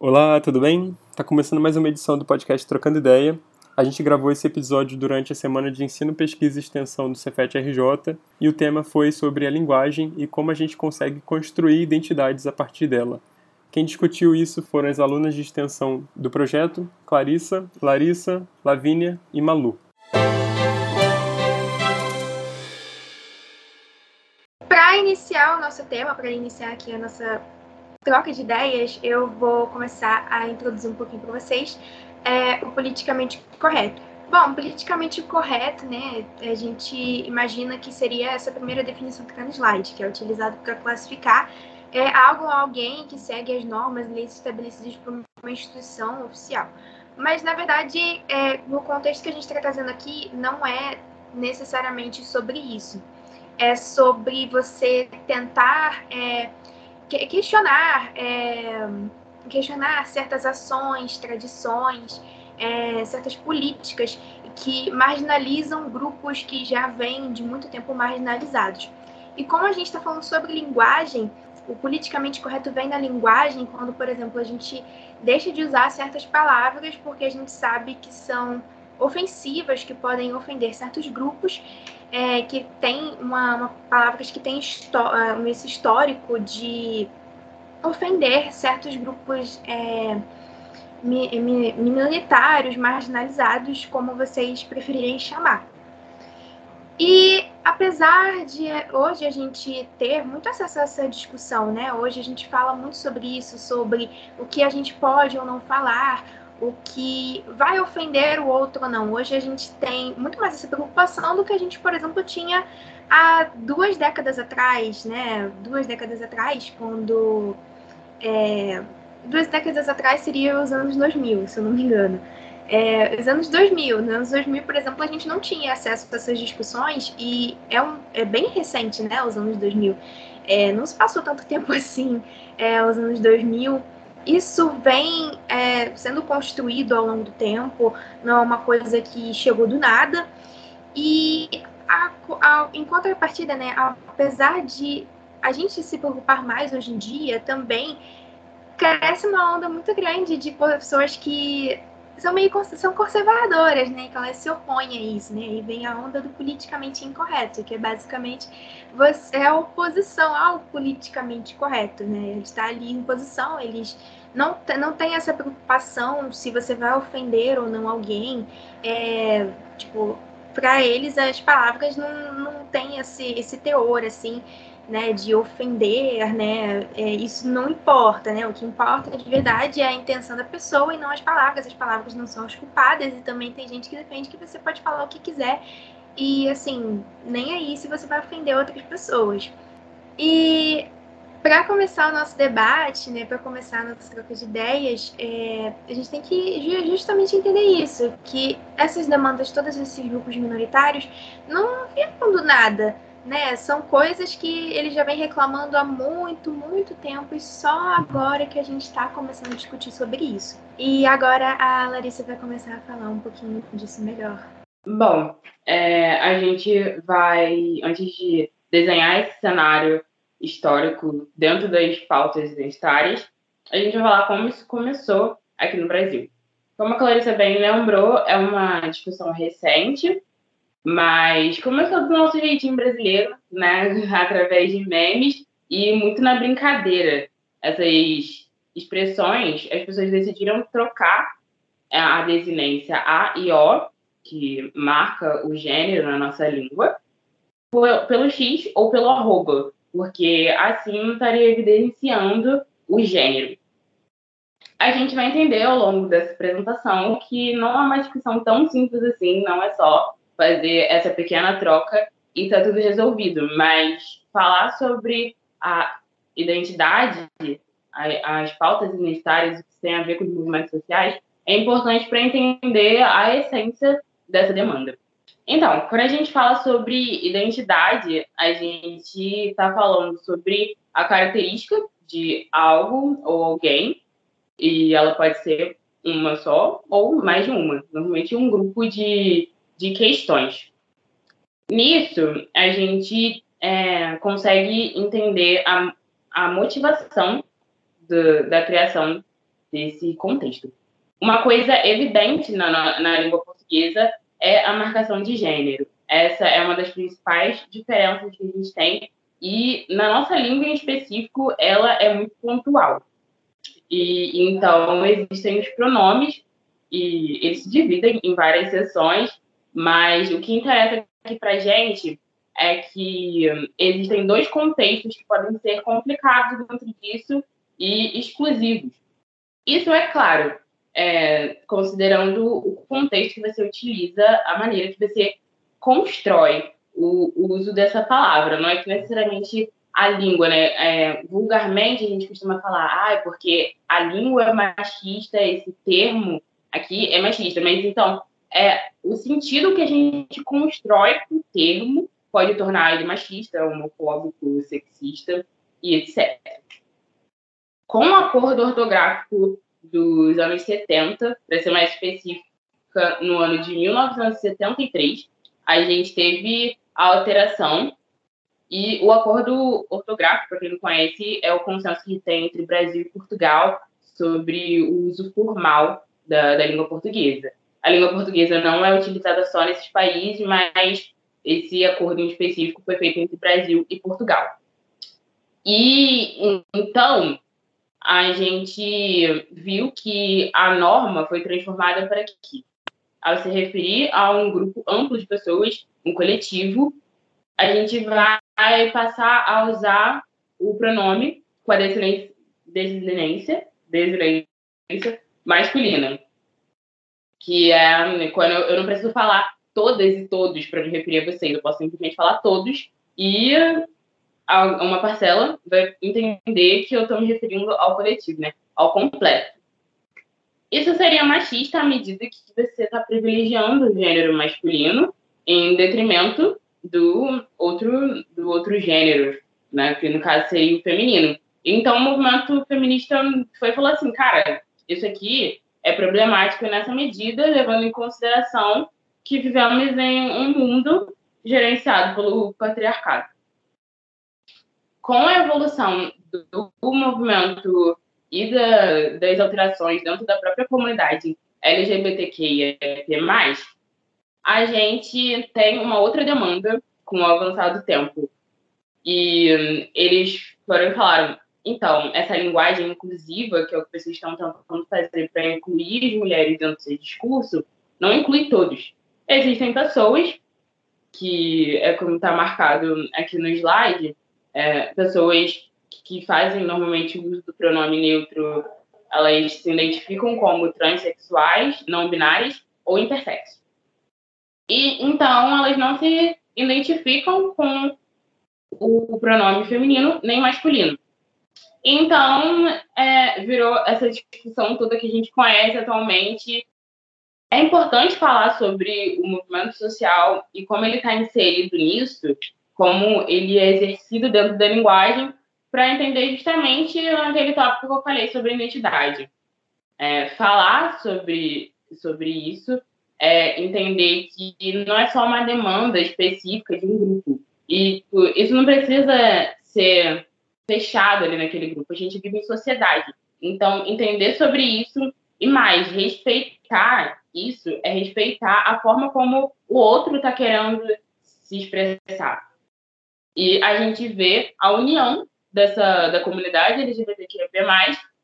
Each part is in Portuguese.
Olá, tudo bem? Tá começando mais uma edição do podcast Trocando Ideia. A gente gravou esse episódio durante a semana de ensino, pesquisa e extensão do Cefet RJ e o tema foi sobre a linguagem e como a gente consegue construir identidades a partir dela. Quem discutiu isso foram as alunas de extensão do projeto, Clarissa, Larissa, Lavínia e Malu. Para iniciar o nosso tema, para iniciar aqui a nossa troca de ideias, eu vou começar a introduzir um pouquinho para vocês é, o politicamente correto. Bom, politicamente correto, né? A gente imagina que seria essa primeira definição que está no slide, que é utilizado para classificar é algo ou alguém que segue as normas e leis estabelecidas por uma instituição oficial. Mas, na verdade, é, no contexto que a gente está trazendo aqui, não é necessariamente sobre isso. É sobre você tentar é, questionar é, questionar certas ações, tradições, é, certas políticas que marginalizam grupos que já vêm de muito tempo marginalizados. E como a gente está falando sobre linguagem, o politicamente correto vem da linguagem quando, por exemplo, a gente deixa de usar certas palavras porque a gente sabe que são ofensivas, que podem ofender certos grupos, é, que tem uma, uma palavras que têm esse histórico de ofender certos grupos é, minoritários, marginalizados, como vocês preferirem chamar. E apesar de hoje a gente ter muito acesso a essa discussão, né? Hoje a gente fala muito sobre isso, sobre o que a gente pode ou não falar, o que vai ofender o outro ou não. Hoje a gente tem muito mais essa preocupação do que a gente, por exemplo, tinha há duas décadas atrás, né? Duas décadas atrás, quando é, duas décadas atrás seria os anos 2000, se eu não me engano. É, os anos 2000, nos anos 2000, por exemplo, a gente não tinha acesso a essas discussões e é, um, é bem recente, né, os anos 2000. É, não se passou tanto tempo assim, é, os anos 2000. Isso vem é, sendo construído ao longo do tempo, não é uma coisa que chegou do nada. E a, a, em contrapartida, né, apesar de a gente se preocupar mais hoje em dia também cresce uma onda muito grande de pessoas que são meio são conservadoras, né? Que elas se opõem a isso, né? E vem a onda do politicamente incorreto, que é basicamente você é a oposição ao politicamente correto, né? Ele está ali em posição, eles não, não tem essa preocupação se você vai ofender ou não alguém. É, tipo, para eles as palavras não, não têm esse, esse teor, assim, né, de ofender, né, é, isso não importa, né, o que importa de verdade é a intenção da pessoa e não as palavras, as palavras não são as culpadas e também tem gente que defende que você pode falar o que quiser e, assim, nem aí se você vai ofender outras pessoas. E para começar o nosso debate, né, para começar a nossa troca de ideias, é, a gente tem que justamente entender isso, que essas demandas, todos esses grupos minoritários, não vieram do nada, né? São coisas que ele já vem reclamando há muito, muito tempo e só agora que a gente está começando a discutir sobre isso. E agora a Larissa vai começar a falar um pouquinho disso melhor. Bom, é, a gente vai, antes de desenhar esse cenário histórico dentro das pautas identitárias, a gente vai falar como isso começou aqui no Brasil. Como a Clarissa bem lembrou, é uma discussão recente, mas começou do nosso jeitinho brasileiro, né? Através de memes e muito na brincadeira. Essas expressões, as pessoas decidiram trocar a desinência A e O, que marca o gênero na nossa língua, pelo X ou pelo arroba, porque assim estaria evidenciando o gênero. A gente vai entender ao longo dessa apresentação que não é uma discussão tão simples assim, não é só fazer essa pequena troca e tá tudo resolvido. Mas falar sobre a identidade, as pautas identitárias que têm a ver com os movimentos sociais, é importante para entender a essência dessa demanda. Então, quando a gente fala sobre identidade, a gente está falando sobre a característica de algo ou alguém, e ela pode ser uma só ou mais de uma. Normalmente um grupo de de questões. Nisso, a gente é, consegue entender a, a motivação do, da criação desse contexto. Uma coisa evidente na, na, na língua portuguesa é a marcação de gênero. Essa é uma das principais diferenças que a gente tem e na nossa língua em específico ela é muito pontual. E então existem os pronomes e eles se dividem em várias seções, mas o que interessa aqui para gente é que existem dois contextos que podem ser complicados dentro disso e exclusivos. Isso é claro, é, considerando o contexto que você utiliza, a maneira que você constrói o, o uso dessa palavra. Não é que necessariamente a língua, né? É, vulgarmente a gente costuma falar, ah, é porque a língua é machista, esse termo aqui é machista. Mas então, é, o sentido que a gente constrói com o termo pode tornar ele machista, homofóbico, sexista e etc. Com o acordo ortográfico dos anos 70, para ser mais específica, no ano de 1973, a gente teve a alteração e o acordo ortográfico, para quem não conhece, é o consenso que tem entre Brasil e Portugal sobre o uso formal da, da língua portuguesa. A língua portuguesa não é utilizada só nesses países, mas esse acordo em específico foi feito entre Brasil e Portugal. E então a gente viu que a norma foi transformada para aqui, ao se referir a um grupo amplo de pessoas, um coletivo, a gente vai passar a usar o pronome com a desinência, desinência masculina, que é quando eu, eu não preciso falar todas e todos para me referir a vocês, eu posso simplesmente falar todos e uma parcela vai entender que eu estou me referindo ao coletivo, né? Ao completo. Isso seria machista à medida que você está privilegiando o gênero masculino em detrimento do outro, do outro gênero, né? Que no caso seria o feminino. Então o movimento feminista foi falou assim, cara, isso aqui é problemático nessa medida, levando em consideração que vivemos em um mundo gerenciado pelo patriarcado com a evolução do, do movimento e da, das alterações dentro da própria comunidade LGBTQIA+, a gente tem uma outra demanda com o avançar do tempo. E hum, eles foram e falaram, então, essa linguagem inclusiva, que é o que vocês estão tentando fazer para incluir as mulheres dentro desse discurso, não inclui todos. Existem pessoas que, é como está marcado aqui no slide, é, pessoas que fazem normalmente uso do pronome neutro, elas se identificam como transexuais, não binárias ou intersexo. E então elas não se identificam com o pronome feminino nem masculino. Então, é, virou essa discussão toda que a gente conhece atualmente. É importante falar sobre o movimento social e como ele está inserido nisso, como ele é exercido dentro da linguagem, para entender justamente aquele tópico que eu falei sobre identidade. É, falar sobre, sobre isso é entender que não é só uma demanda específica de um grupo. E isso não precisa ser fechado ali naquele grupo. A gente vive em sociedade. Então, entender sobre isso e mais, respeitar isso é respeitar a forma como o outro está querendo se expressar. E a gente vê a união dessa da comunidade LGBTQIA+,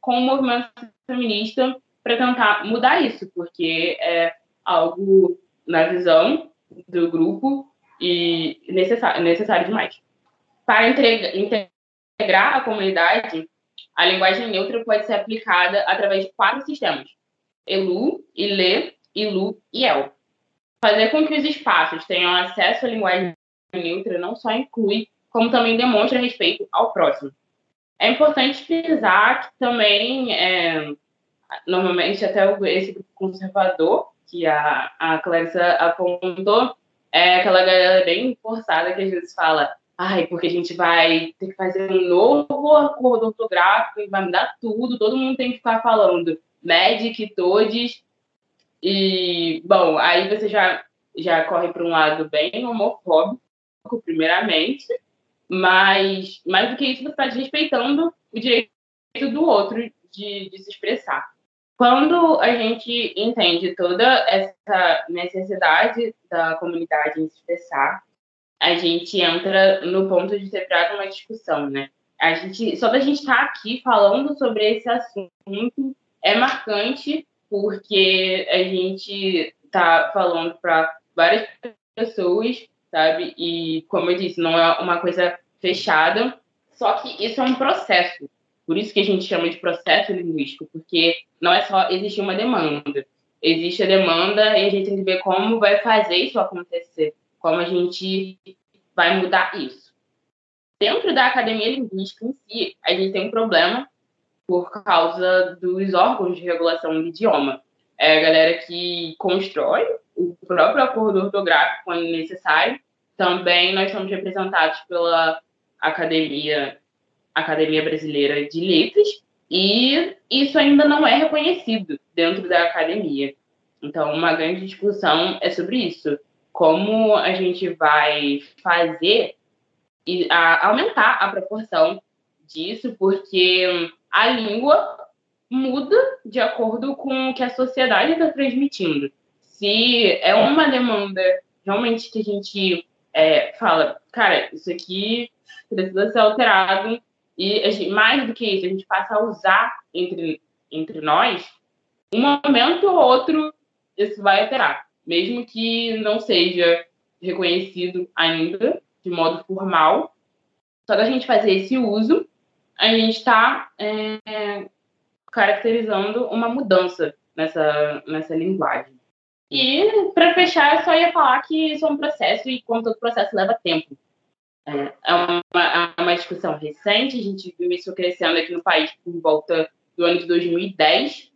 com o movimento feminista para tentar mudar isso, porque é algo na visão do grupo e necessário, necessário demais. Para integrar a comunidade, a linguagem neutra pode ser aplicada através de quatro sistemas: ELU, ILE, ILU e EL. Fazer com que os espaços tenham acesso à linguagem neutra não só inclui, como também demonstra respeito ao próximo. É importante frisar que também, é, normalmente, até esse grupo conservador, que a, a Clarissa apontou, é aquela galera bem forçada que às vezes fala ai, porque a gente vai ter que fazer um novo acordo ortográfico e vai mudar tudo, todo mundo tem que ficar falando Magic, todos. E, bom, aí você já, já corre para um lado bem homofóbico, primeiramente, mas mais do que isso, você está desrespeitando o direito do outro de, de se expressar. Quando a gente entende toda essa necessidade da comunidade em se expressar, a gente entra no ponto de ter para uma discussão, né? A gente, só da gente estar tá aqui falando sobre esse assunto é marcante, porque a gente está falando para várias pessoas, sabe? E, como eu disse, não é uma coisa fechada, só que isso é um processo. Por isso que a gente chama de processo linguístico, porque não é só existir uma demanda. Existe a demanda e a gente tem que ver como vai fazer isso acontecer, como a gente vai mudar isso. Dentro da academia linguística em si, a gente tem um problema por causa dos órgãos de regulação do idioma. É a galera que constrói o próprio acordo ortográfico quando necessário. Também nós somos representados pela Academia Academia Brasileira de Letras, e isso ainda não é reconhecido dentro da academia. Então, uma grande discussão é sobre isso. Como a gente vai fazer e a, aumentar a proporção disso, porque a língua muda de acordo com o que a sociedade está transmitindo. Se é uma demanda realmente que a gente é, fala, cara, isso aqui precisa ser alterado, e gente, mais do que isso, a gente passa a usar entre, entre nós, um momento ou outro isso vai alterar, mesmo que não seja reconhecido ainda de modo formal. Só da gente fazer esse uso, a gente está é, caracterizando uma mudança nessa, nessa linguagem. E, para fechar, eu só ia falar que isso é um processo e, como todo processo, leva tempo. É, é uma, é uma discussão recente, a gente viu isso crescendo aqui no país por volta do ano de 2010,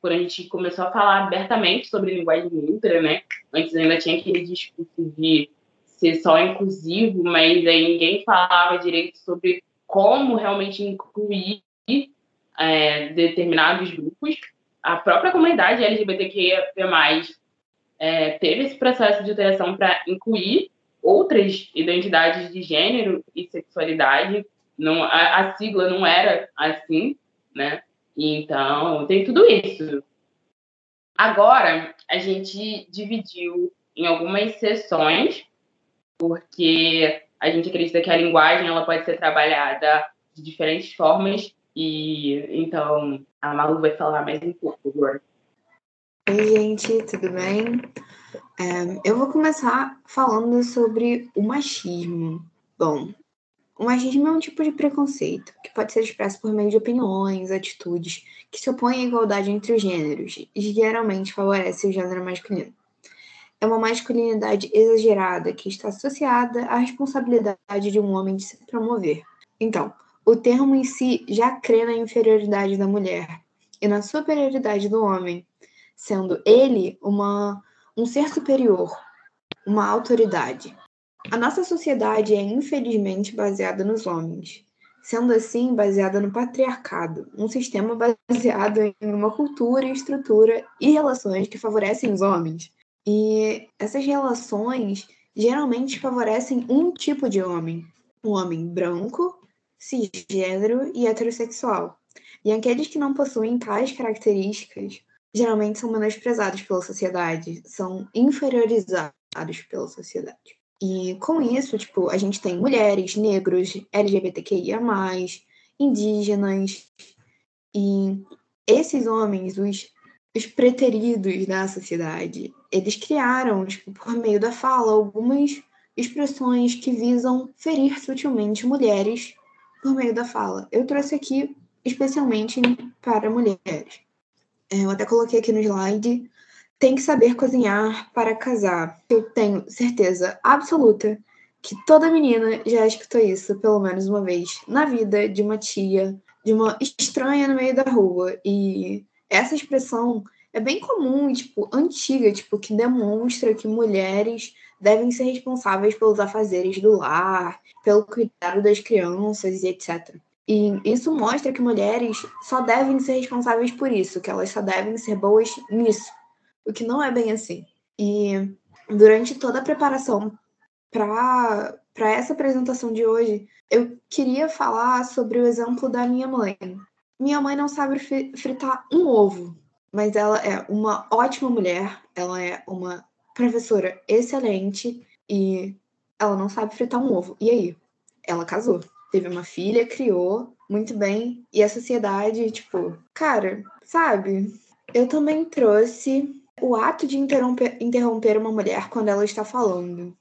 quando a gente começou a falar abertamente sobre linguagem neutra, né? Antes ainda tinha aquele discurso de ser só inclusivo, mas aí ninguém falava direito sobre como realmente incluir é, determinados grupos. A própria comunidade LGBTQIA+, é, teve esse processo de interação para incluir outras identidades de gênero e sexualidade. Não, a, a sigla não era assim, né? Então, tem tudo isso. Agora, a gente dividiu em algumas sessões, porque a gente acredita que a linguagem ela pode ser trabalhada de diferentes formas. E então, a Malu vai falar mais um pouco agora. Oi, gente, tudo bem? É, eu vou começar falando sobre o machismo. Bom, o machismo é um tipo de preconceito que pode ser expresso por meio de opiniões, atitudes que se opõem à igualdade entre os gêneros e geralmente favorece o gênero masculino. É uma masculinidade exagerada que está associada à responsabilidade de um homem de se promover. Então, o termo em si já crê na inferioridade da mulher e na superioridade do homem, sendo ele uma um ser superior, uma autoridade. A nossa sociedade é infelizmente baseada nos homens, sendo assim baseada no patriarcado, um sistema baseado em uma cultura, estrutura e relações que favorecem os homens. E essas relações geralmente favorecem um tipo de homem, um homem branco, cisgênero e heterossexual. E aqueles que não possuem tais características geralmente são menosprezados pela sociedade, são inferiorizados pela sociedade. E com isso, tipo, a gente tem mulheres, negros, LGBTQIA+, indígenas, e esses homens, os, os preteridos da sociedade, eles criaram, tipo, por meio da fala, algumas expressões que visam ferir sutilmente mulheres por meio da fala. Eu trouxe aqui especialmente para mulheres. É, eu até coloquei aqui no slide, tem que saber cozinhar para casar. Eu tenho certeza absoluta que toda menina já escutou isso pelo menos uma vez na vida de uma tia, de uma estranha no meio da rua. E essa expressão é bem comum tipo, antiga, tipo, que demonstra que mulheres devem ser responsáveis pelos afazeres do lar, pelo cuidado das crianças e etc. E isso mostra que mulheres só devem ser responsáveis por isso, que elas só devem ser boas nisso, o que não é bem assim. E durante toda a preparação para essa apresentação de hoje, eu queria falar sobre o exemplo da minha mãe. Minha mãe não sabe fritar um ovo. mas ela é uma ótima mulher, ela é uma professora excelente e ela não sabe fritar um ovo. E aí? Ela casou, teve uma filha, criou muito bem, e a sociedade, tipo, cara, sabe? Eu também trouxe o ato de interromper, interromper uma mulher quando ela está falando.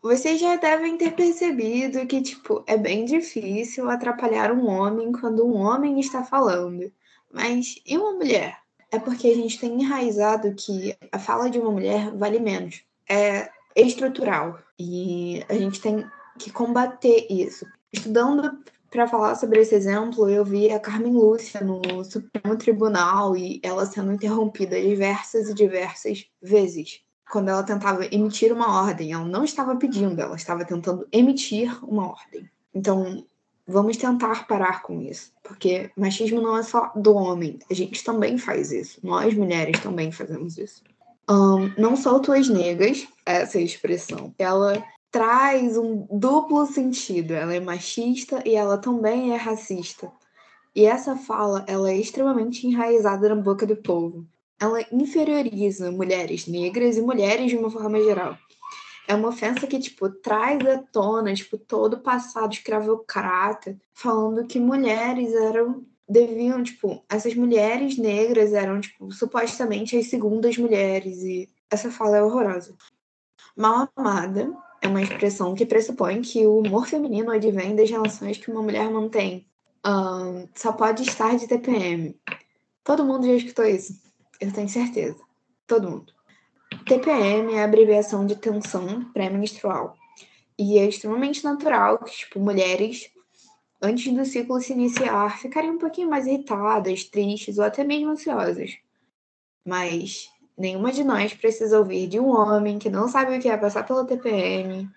Vocês já devem ter percebido que, tipo, é bem difícil atrapalhar um homem quando um homem está falando. Mas e uma mulher? É porque a gente tem enraizado que a fala de uma mulher vale menos. É estrutural. E a gente tem que combater isso. Estudando para falar sobre esse exemplo, eu vi a Carmen Lúcia no Supremo Tribunal e ela sendo interrompida diversas e diversas vezes. Quando ela tentava emitir uma ordem, ela não estava pedindo, ela estava tentando emitir uma ordem. Então, vamos tentar parar com isso, porque machismo não é só do homem, a gente também faz isso, nós mulheres também fazemos isso. Um, não sou tuas negas, essa expressão, ela traz um duplo sentido, ela é machista e ela também é racista. E essa fala, ela é extremamente enraizada na boca do povo. Ela inferioriza mulheres negras e mulheres de uma forma geral é uma ofensa que, tipo, traz à tona, tipo, todo o passado escravocrata, falando que mulheres eram deviam, tipo, essas mulheres negras eram, tipo, supostamente as segundas mulheres e essa fala é horrorosa. Mal amada é uma expressão que pressupõe que o humor feminino advém das relações que uma mulher mantém. Um, só pode estar de TPM. Todo mundo já escutou isso. Eu tenho certeza. Todo mundo. TPM é a abreviação de tensão pré-menstrual. E é extremamente natural que, tipo, mulheres, antes do ciclo se iniciar, ficarem um pouquinho mais irritadas, tristes ou até mesmo ansiosas. Mas nenhuma de nós precisa ouvir de um homem que não sabe o que é passar pela TPM,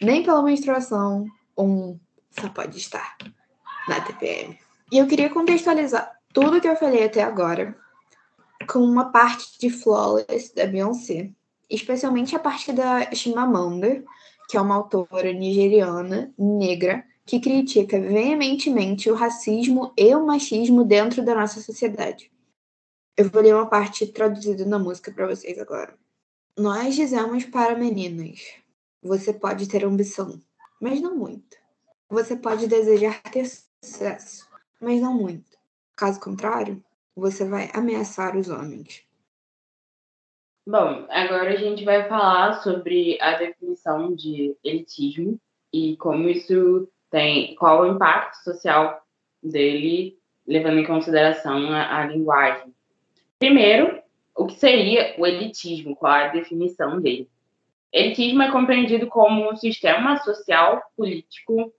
nem pela menstruação, um só pode estar na TPM. E eu queria contextualizar tudo que eu falei até agora com uma parte de Flawless da Beyoncé, especialmente a parte da Chimamanda, que é uma autora nigeriana negra que critica veementemente o racismo e o machismo dentro da nossa sociedade. Eu vou ler uma parte traduzida na música para vocês agora. Nós dizemos para meninas: você pode ter ambição, mas não muito. Você pode desejar ter sucesso, mas não muito. Caso contrário, você vai ameaçar os homens. Bom, agora a gente vai falar sobre a definição de elitismo e como isso tem, qual o impacto social dele, levando em consideração a, a linguagem. Primeiro, o que seria o elitismo? Qual a definição dele? Elitismo é compreendido como um sistema social, político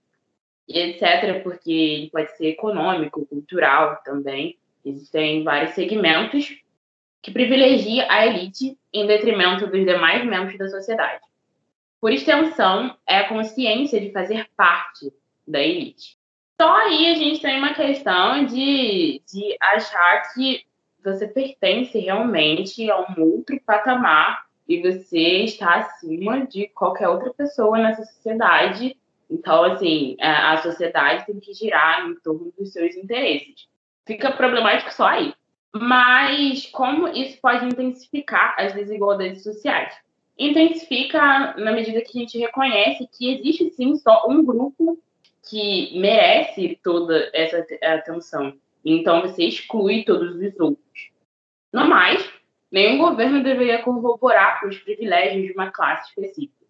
etc., porque ele pode ser econômico, cultural também, Existem vários segmentos que privilegia a elite em detrimento dos demais membros da sociedade. Por extensão, é a consciência de fazer parte da elite. Só aí a gente tem uma questão de, de achar que você pertence realmente a um outro patamar e você está acima de qualquer outra pessoa nessa sociedade. Então, assim, a sociedade tem que girar em torno dos seus interesses fica problemático só aí. Mas como isso pode intensificar as desigualdades sociais? Intensifica na medida que a gente reconhece que existe sim só um grupo que merece toda essa atenção. Então você exclui todos os outros. No mais, nenhum governo deveria corroborar os privilégios de uma classe específica.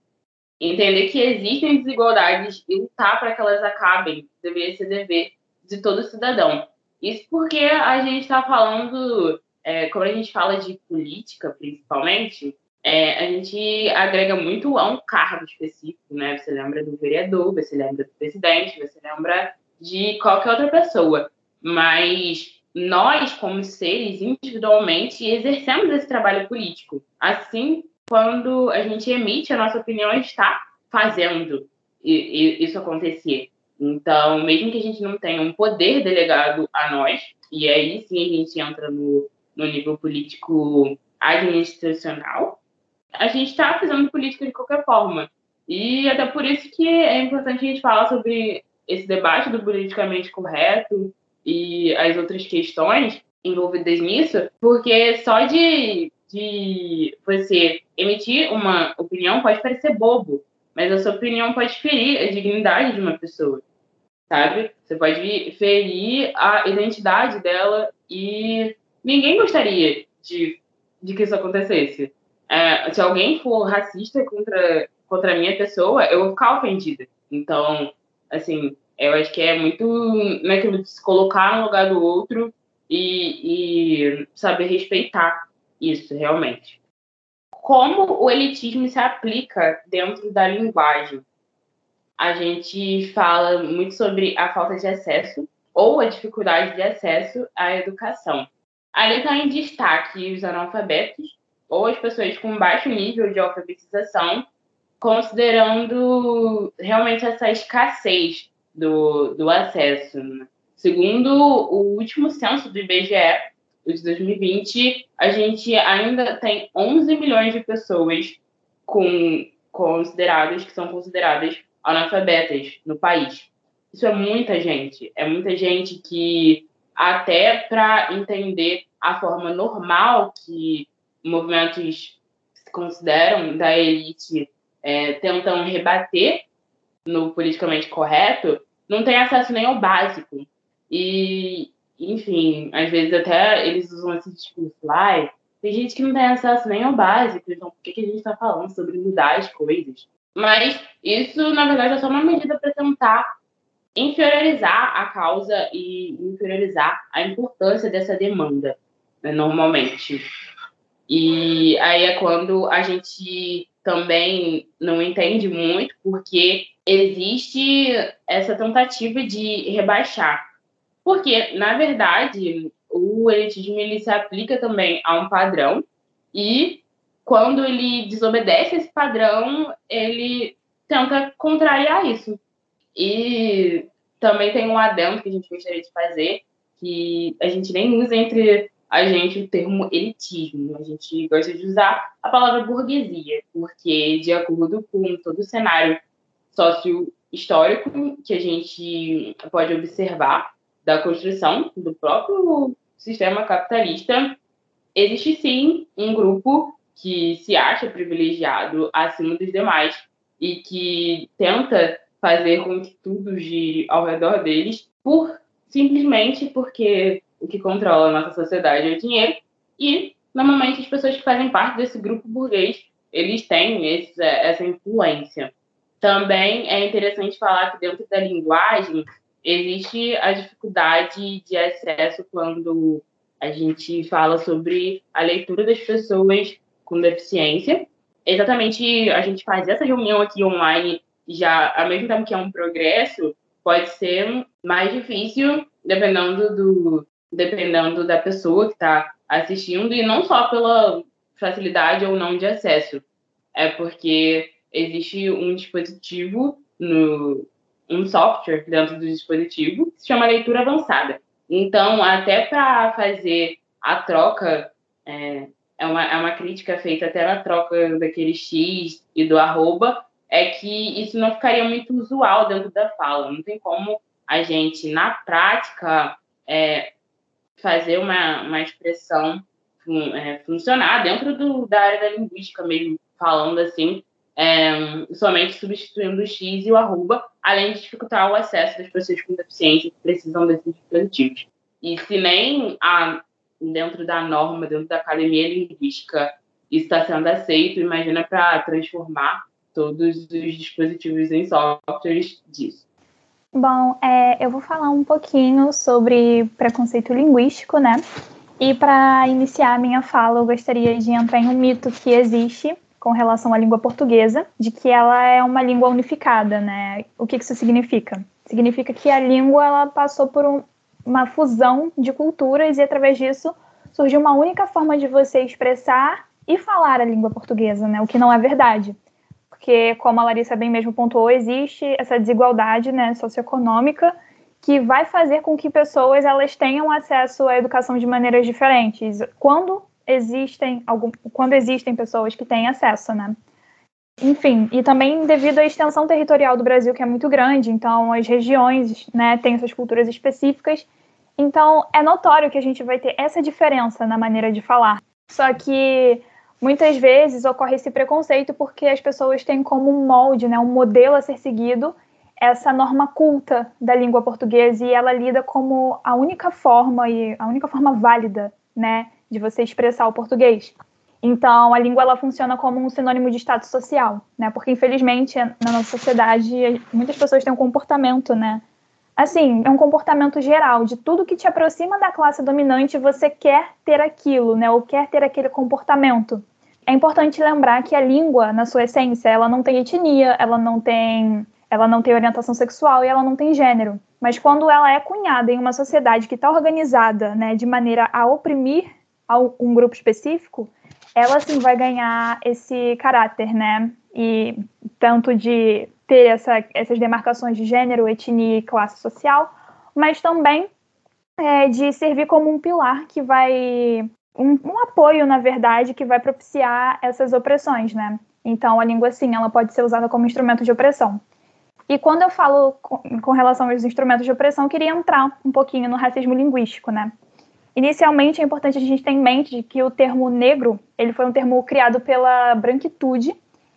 Entender que existem desigualdades e lutar para que elas acabem deveria ser dever de todo cidadão. Isso porque a gente está falando, é, quando a gente fala de política, principalmente, é, a gente agrega muito a um cargo específico, né? Você lembra do vereador, você lembra do presidente, você lembra de qualquer outra pessoa. Mas nós, como seres, individualmente, exercemos esse trabalho político. Assim, quando a gente emite a nossa opinião, a gente está fazendo isso acontecer. Então, mesmo que a gente não tenha um poder delegado a nós, e aí sim a gente entra no, no nível político administracional, a gente está fazendo política de qualquer forma. E até por isso que é importante a gente falar sobre esse debate do politicamente correto e as outras questões, envolvidas nisso, porque só de, de você emitir uma opinião pode parecer bobo, mas a sua opinião pode ferir a dignidade de uma pessoa, sabe? Você pode ferir a identidade dela e ninguém gostaria de, de que isso acontecesse. É, se alguém for racista contra, contra a minha pessoa, eu vou ficar ofendida. Então, assim, eu acho que é muito naquilo de se colocar no lugar do outro e, e saber respeitar isso, realmente. Como o elitismo se aplica dentro da linguagem? A gente fala muito sobre a falta de acesso ou a dificuldade de acesso à educação. Ali está em destaque os analfabetos ou as pessoas com baixo nível de alfabetização, considerando realmente essa escassez do, do acesso. Né? Segundo o último censo do IBGE, de 2020, a gente ainda tem 11 milhões de pessoas com consideradas que são consideradas analfabetas no país. Isso é muita gente, é muita gente que até para entender a forma normal que movimentos se consideram da elite é, tentam rebater no politicamente correto, não tem acesso nem ao básico. E, enfim, às vezes até eles usam esse discurso lá, tem gente que não tem acesso nem ao básico, então por que, que a gente está falando sobre mudar as coisas? Mas isso, na verdade, é só uma medida para tentar inferiorizar a causa e inferiorizar a importância dessa demanda, né, normalmente. E aí é quando a gente também não entende muito, porque existe essa tentativa de rebaixar. Porque, na verdade, o elitismo ele se aplica também a um padrão e quando ele desobedece esse padrão, ele tenta contrariar isso. E também tem um adendo que a gente gostaria de fazer, que a gente nem usa entre a gente o termo elitismo. A gente gosta de usar a palavra burguesia, porque, de acordo com todo o cenário sócio-histórico que a gente pode observar da construção do próprio sistema capitalista, existe sim um grupo que se acha privilegiado acima dos demais e que tenta fazer com que tudo gire ao redor deles por simplesmente porque o que controla a nossa sociedade é o dinheiro e normalmente as pessoas que fazem parte desse grupo burguês eles têm esse, essa influência. Também é interessante falar que dentro da linguagem existe a dificuldade de acesso quando a gente fala sobre a leitura das pessoas com deficiência. Exatamente, a gente faz essa reunião aqui online já, ao mesmo tempo que é um progresso, pode ser mais difícil dependendo do dependendo da pessoa que está assistindo e não só pela facilidade ou não de acesso, é porque existe um dispositivo no um software dentro do dispositivo que se chama leitura avançada. Então, até para fazer a troca, é, é, uma, é uma crítica feita até na troca daquele X e do arroba, é que isso não ficaria muito usual dentro da fala. Não tem como a gente, na prática, é, fazer uma, uma expressão fun, é, funcionar dentro do, da área da linguística mesmo, falando assim, é, somente substituindo o X e o arroba, além de dificultar o acesso das pessoas com deficiência que precisam desses dispositivos. E se nem a, dentro da norma, dentro da academia linguística, isso está sendo aceito, imagina para transformar todos os dispositivos em softwares disso. Bom, é, eu vou falar um pouquinho sobre preconceito linguístico, né? E para iniciar a minha fala, eu gostaria de entrar em um mito que existe com relação à língua portuguesa, de que ela é uma língua unificada, né? O que isso significa? Significa que a língua ela passou por um, uma fusão de culturas e através disso surgiu uma única forma de você expressar e falar a língua portuguesa, né? O que não é verdade. Porque, como a Larissa bem mesmo pontuou, existe essa desigualdade né, socioeconômica que vai fazer com que pessoas elas tenham acesso à educação de maneiras diferentes. Quando existem algum, quando existem pessoas que têm acesso, né? Enfim, e também devido à extensão territorial do Brasil, que é muito grande, então as regiões né, têm suas culturas específicas, Então, é notório que a gente vai ter essa diferença na maneira de falar. Só que muitas vezes ocorre esse preconceito porque as pessoas têm como um molde, né, um modelo a ser seguido, essa norma culta da língua portuguesa e ela lida como a única forma e a única forma válida, né, de você expressar o português. Então, a língua ela funciona como um sinônimo de status social, né? Porque infelizmente na nossa sociedade muitas pessoas têm um comportamento, né? Assim, é um comportamento geral de tudo que te aproxima da classe dominante, você quer ter aquilo, né? Ou quer ter aquele comportamento. É importante lembrar que a língua, na sua essência, ela não tem etnia, ela não tem, ela não tem orientação sexual e ela não tem gênero. Mas quando ela é cunhada em uma sociedade que está organizada, né, de maneira a oprimir um grupo específico, ela sim vai ganhar esse caráter, né? E tanto de ter essa, essas demarcações de gênero, etnia e classe social, mas também é, de servir como um pilar que vai. Um, um, apoio, na verdade, que vai propiciar essas opressões, né? Então, a língua, sim, ela pode ser usada como instrumento de opressão. E quando eu falo com, com relação aos instrumentos de opressão, eu queria entrar um pouquinho no racismo linguístico, né? Inicialmente, é importante a gente ter em mente que o termo negro ele foi um termo criado pela branquitude.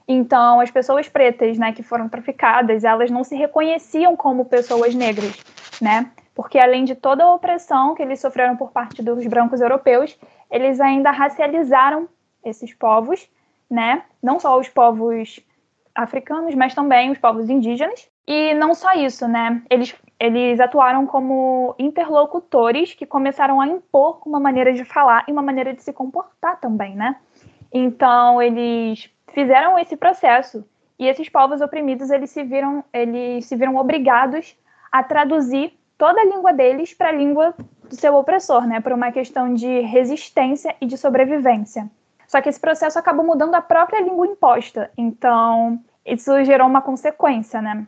Então, as pessoas pretas, né, que foram traficadas, elas não se reconheciam como pessoas negras, né? Porque além de toda a opressão que eles sofreram por parte dos brancos europeus, eles ainda racializaram esses povos, né? Não só os povos africanos, mas também os povos indígenas. E não só isso, né? Eles eles atuaram como interlocutores que começaram a impor uma maneira de falar e uma maneira de se comportar também, né? Então, eles fizeram esse processo e esses povos oprimidos, eles se viram, eles se viram obrigados a traduzir toda a língua deles para a língua do seu opressor, né? Por uma questão de resistência e de sobrevivência. Só que esse processo acabou mudando a própria língua imposta. Então, isso gerou uma consequência, né?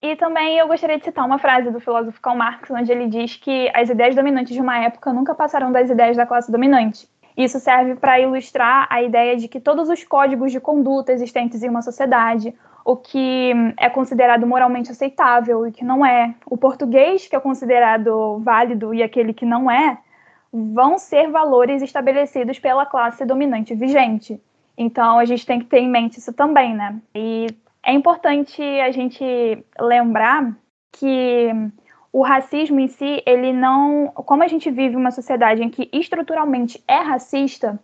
E também eu gostaria de citar uma frase do filósofo Karl Marx, onde ele diz que as ideias dominantes de uma época nunca passarão das ideias da classe dominante. Isso serve para ilustrar a ideia de que todos os códigos de conduta existentes em uma sociedade, o que é considerado moralmente aceitável e que não é, o português que é considerado válido e aquele que não é, vão ser valores estabelecidos pela classe dominante vigente. Então a gente tem que ter em mente isso também, né? E é importante a gente lembrar que o racismo em si, ele não. Como a gente vive uma sociedade em que estruturalmente é racista,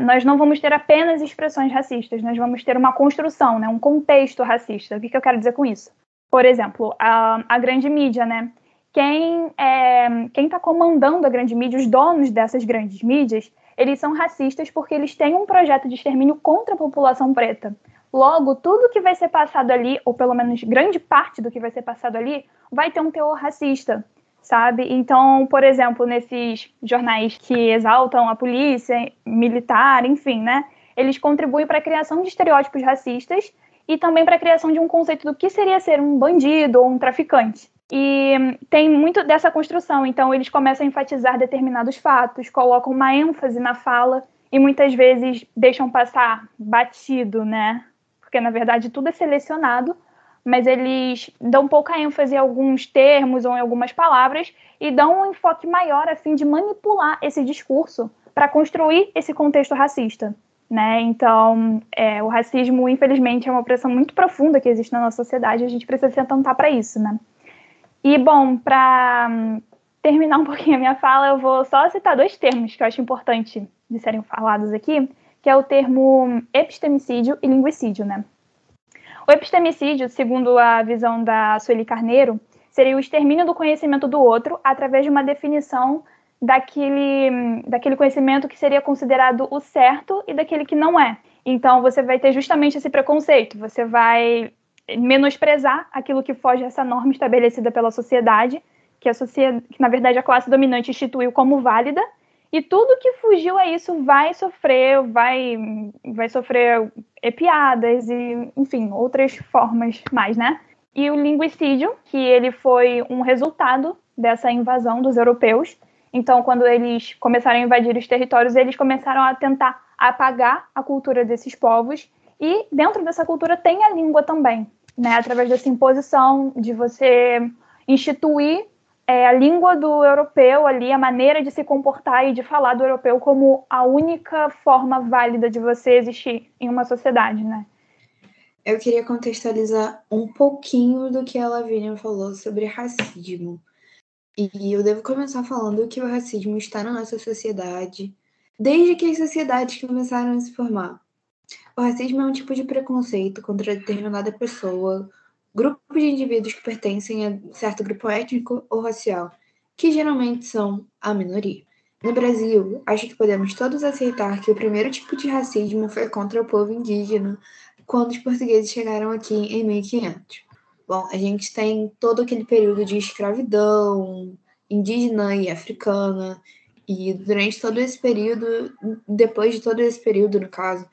nós não vamos ter apenas expressões racistas, nós vamos ter uma construção, né, um contexto racista. O que, que eu quero dizer com isso? Por exemplo, a, a grande mídia, né? Quem é, quem está comandando a grande mídia, os donos dessas grandes mídias, eles são racistas porque eles têm um projeto de extermínio contra a população preta. Logo, tudo que vai ser passado ali, ou pelo menos grande parte do que vai ser passado ali, vai ter um teor racista, sabe? Então, por exemplo, nesses jornais que exaltam a polícia militar, enfim, né? Eles contribuem para a criação de estereótipos racistas e também para a criação de um conceito do que seria ser um bandido ou um traficante. E tem muito dessa construção, então eles começam a enfatizar determinados fatos, colocam uma ênfase na fala e muitas vezes deixam passar batido, né? Porque na verdade tudo é selecionado, mas eles dão pouca ênfase em alguns termos ou em algumas palavras e dão um enfoque maior a fim de manipular esse discurso para construir esse contexto racista. Né? Então, é, o racismo, infelizmente, é uma opressão muito profunda que existe na nossa sociedade. A gente precisa se atentar para isso, né? E bom, para hum, terminar um pouquinho a minha fala, eu vou só citar dois termos que eu acho importante de serem falados aqui, que é o termo epistemicídio e linguicídio, né? O epistemicídio, segundo a visão da Sueli Carneiro, seria o extermínio do conhecimento do outro através de uma definição daquele, daquele conhecimento que seria considerado o certo e daquele que não é. Então, você vai ter justamente esse preconceito, você vai menosprezar aquilo que foge dessa norma estabelecida pela sociedade, que, a sociedade, que na verdade a classe dominante instituiu como válida, e tudo que fugiu a isso vai sofrer, vai, vai sofrer piadas e, enfim, outras formas mais, né? E o linguicídio, que ele foi um resultado dessa invasão dos europeus. Então, quando eles começaram a invadir os territórios, eles começaram a tentar apagar a cultura desses povos. E dentro dessa cultura tem a língua também, né? Através dessa imposição de você instituir é, a língua do europeu ali, a maneira de se comportar e de falar do europeu como a única forma válida de você existir em uma sociedade, né? Eu queria contextualizar um pouquinho do que a Lavínia falou sobre racismo. E eu devo começar falando que o racismo está na nossa sociedade desde que as sociedades começaram a se formar. O racismo é um tipo de preconceito contra determinada pessoa, grupo de indivíduos que pertencem a certo grupo étnico ou racial, que geralmente são a minoria. No Brasil, acho que podemos todos aceitar que o primeiro tipo de racismo foi contra o povo indígena, quando os portugueses chegaram aqui em 1500. Bom, a gente tem todo aquele período de escravidão indígena e africana, e durante todo esse período, depois de todo esse período, no caso,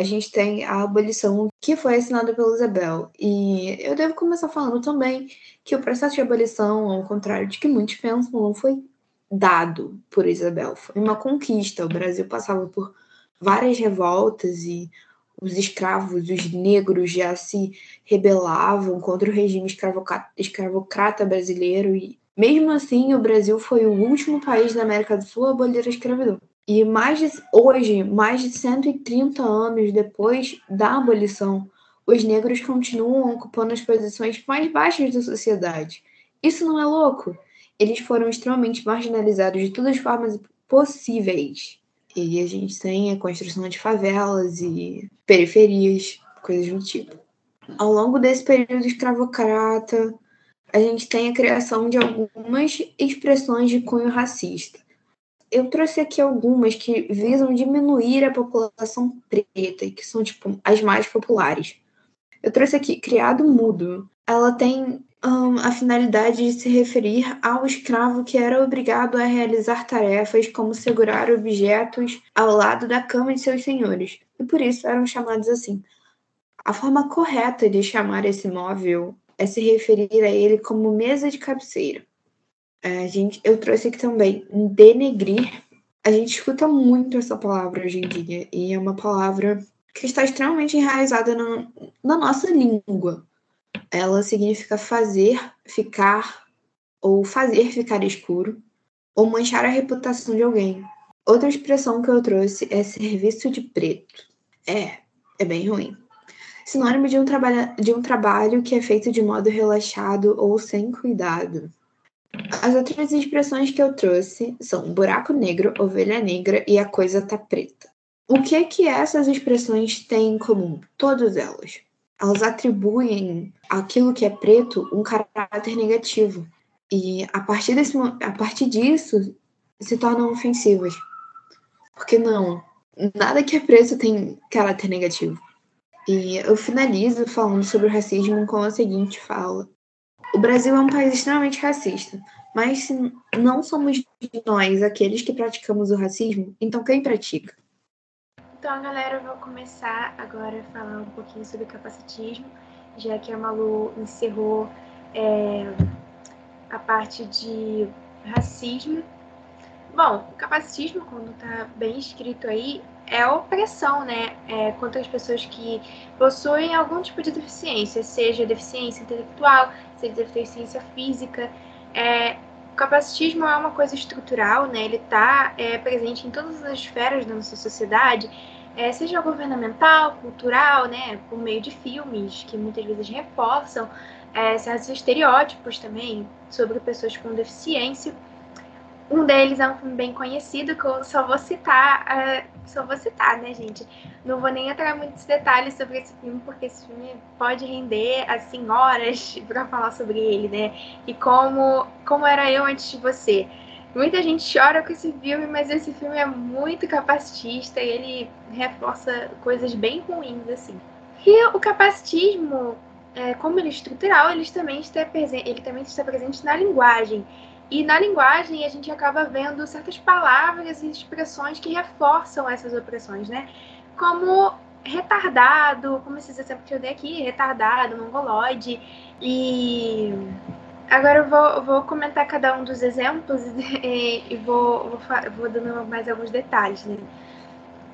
a gente tem a abolição que foi assinada pela Isabel. E eu devo começar falando também que o processo de abolição, ao contrário de que muitos pensam, não foi dado por Isabel, foi uma conquista. O Brasil passava por várias revoltas e os escravos, os negros já se rebelavam contra o regime escravocrata brasileiro e mesmo assim o Brasil foi o último país da América do Sul a abolir a escravidão. E mais de, hoje, mais de 130 anos depois da abolição, os negros continuam ocupando as posições mais baixas da sociedade. Isso não é louco? Eles foram extremamente marginalizados de todas as formas possíveis. E a gente tem a construção de favelas e periferias, coisas do tipo. Ao longo desse período escravocrata, a gente tem a criação de algumas expressões de cunho racista. Eu trouxe aqui algumas que visam diminuir a população preta e que são tipo as mais populares. Eu trouxe aqui criado mudo. Ela tem um, a finalidade de se referir ao escravo que era obrigado a realizar tarefas como segurar objetos ao lado da cama de seus senhores, e por isso eram chamados assim. A forma correta de chamar esse móvel é se referir a ele como mesa de cabeceira. A gente, eu trouxe aqui também denegrir. A gente escuta muito essa palavra hoje em dia, e é uma palavra que está extremamente enraizada na, na nossa língua ela significa fazer ficar ou fazer ficar escuro ou manchar a reputação de alguém. Outra expressão que eu trouxe é serviço de preto. É, é bem ruim. Sinônimo de um, trabalho, de um trabalho que é feito de modo relaxado ou sem cuidado. As outras expressões que eu trouxe são buraco negro, ovelha negra e a coisa tá preta. O que que essas expressões têm em comum? Todas elas elas atribuem aquilo que é preto um caráter negativo. E a partir, desse, a partir disso se tornam ofensivas. Porque não, nada que é preto tem caráter negativo. E eu finalizo falando sobre o racismo com a seguinte fala: O Brasil é um país extremamente racista, mas se não somos nós aqueles que praticamos o racismo, então quem pratica? Então, galera, eu vou começar agora a falar um pouquinho sobre capacitismo, já que a Malu encerrou é, a parte de racismo. Bom, o capacitismo, quando está bem escrito aí, é opressão, né? É, contra as pessoas que possuem algum tipo de deficiência, seja deficiência intelectual, seja deficiência física. É, o capacitismo é uma coisa estrutural, né? Ele está é, presente em todas as esferas da nossa sociedade, é, seja governamental, cultural, né? Por meio de filmes que muitas vezes reforçam é, certos estereótipos também sobre pessoas com deficiência. Um deles é um filme bem conhecido que eu só vou citar, uh, só vou citar, né, gente? Não vou nem entrar muitos detalhes sobre esse filme, porque esse filme pode render, assim, horas para falar sobre ele, né? E como, como era eu antes de você. Muita gente chora com esse filme, mas esse filme é muito capacitista e ele reforça coisas bem ruins, assim. E o capacitismo, é, como ele é estrutural, ele também, está ele também está presente na linguagem. E na linguagem a gente acaba vendo certas palavras e expressões que reforçam essas opressões, né? Como retardado, como esses exemplos que eu dei aqui, retardado, mongoloide. E agora eu vou, vou comentar cada um dos exemplos e, e vou, vou, vou dando mais alguns detalhes, né?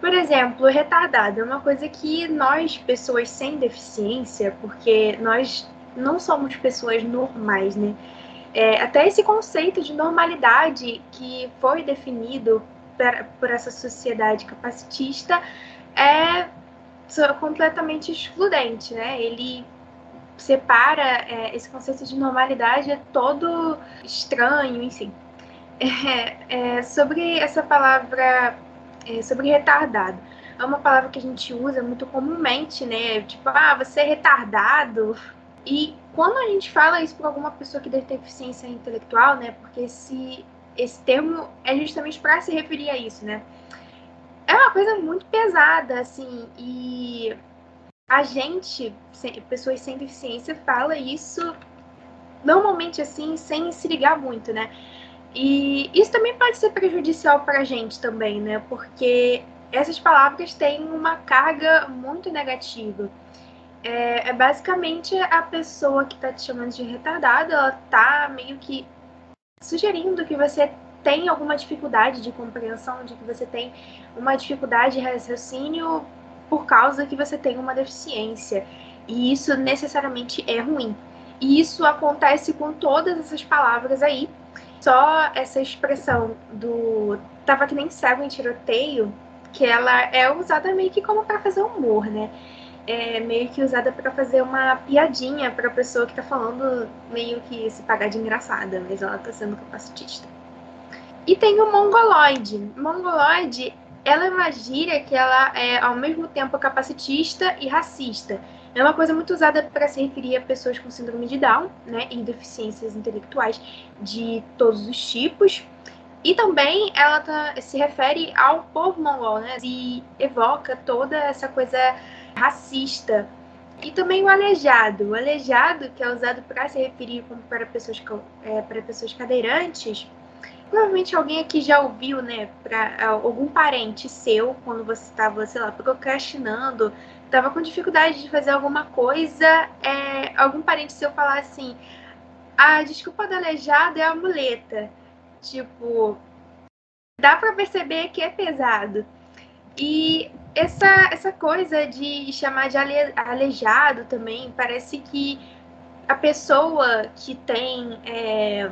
Por exemplo, retardado é uma coisa que nós, pessoas sem deficiência, porque nós não somos pessoas normais, né? É, até esse conceito de normalidade que foi definido per, por essa sociedade capacitista é completamente excludente, né? Ele separa é, esse conceito de normalidade é todo estranho, enfim. É, é, sobre essa palavra, é, sobre retardado, é uma palavra que a gente usa muito comumente, né? Tipo, ah, você é retardado. E quando a gente fala isso para alguma pessoa que deve ter deficiência intelectual, né? Porque esse, esse termo é justamente para se referir a isso, né? É uma coisa muito pesada, assim, e a gente, pessoas sem deficiência, fala isso normalmente assim, sem se ligar muito, né? E isso também pode ser prejudicial para a gente também, né? Porque essas palavras têm uma carga muito negativa. É, é basicamente a pessoa que está te chamando de retardado, ela tá meio que sugerindo que você tem alguma dificuldade de compreensão, de que você tem uma dificuldade de raciocínio por causa que você tem uma deficiência. E isso necessariamente é ruim. E isso acontece com todas essas palavras aí. Só essa expressão do tava que nem cego em tiroteio, que ela é usada meio que como para fazer humor, né? É meio que usada para fazer uma piadinha para a pessoa que tá falando meio que se pagar de engraçada, mas ela tá sendo capacitista. E tem o mongoloide. Mongoloide ela é uma gíria que ela é ao mesmo tempo capacitista e racista. É uma coisa muito usada para se referir a pessoas com síndrome de Down, né, e deficiências intelectuais de todos os tipos. E também ela tá, se refere ao povo mongol, né, e evoca toda essa coisa racista. E também o aleijado. O aleijado, que é usado para se referir como para pessoas, é, para pessoas cadeirantes, Provavelmente alguém aqui já ouviu, né, para algum parente seu, quando você estava, sei lá, procrastinando, estava com dificuldade de fazer alguma coisa, é, algum parente seu falar assim: a desculpa do aleijado é a muleta. Tipo, dá para perceber que é pesado. E essa, essa coisa de chamar de ale, aleijado também, parece que a pessoa que tem. É,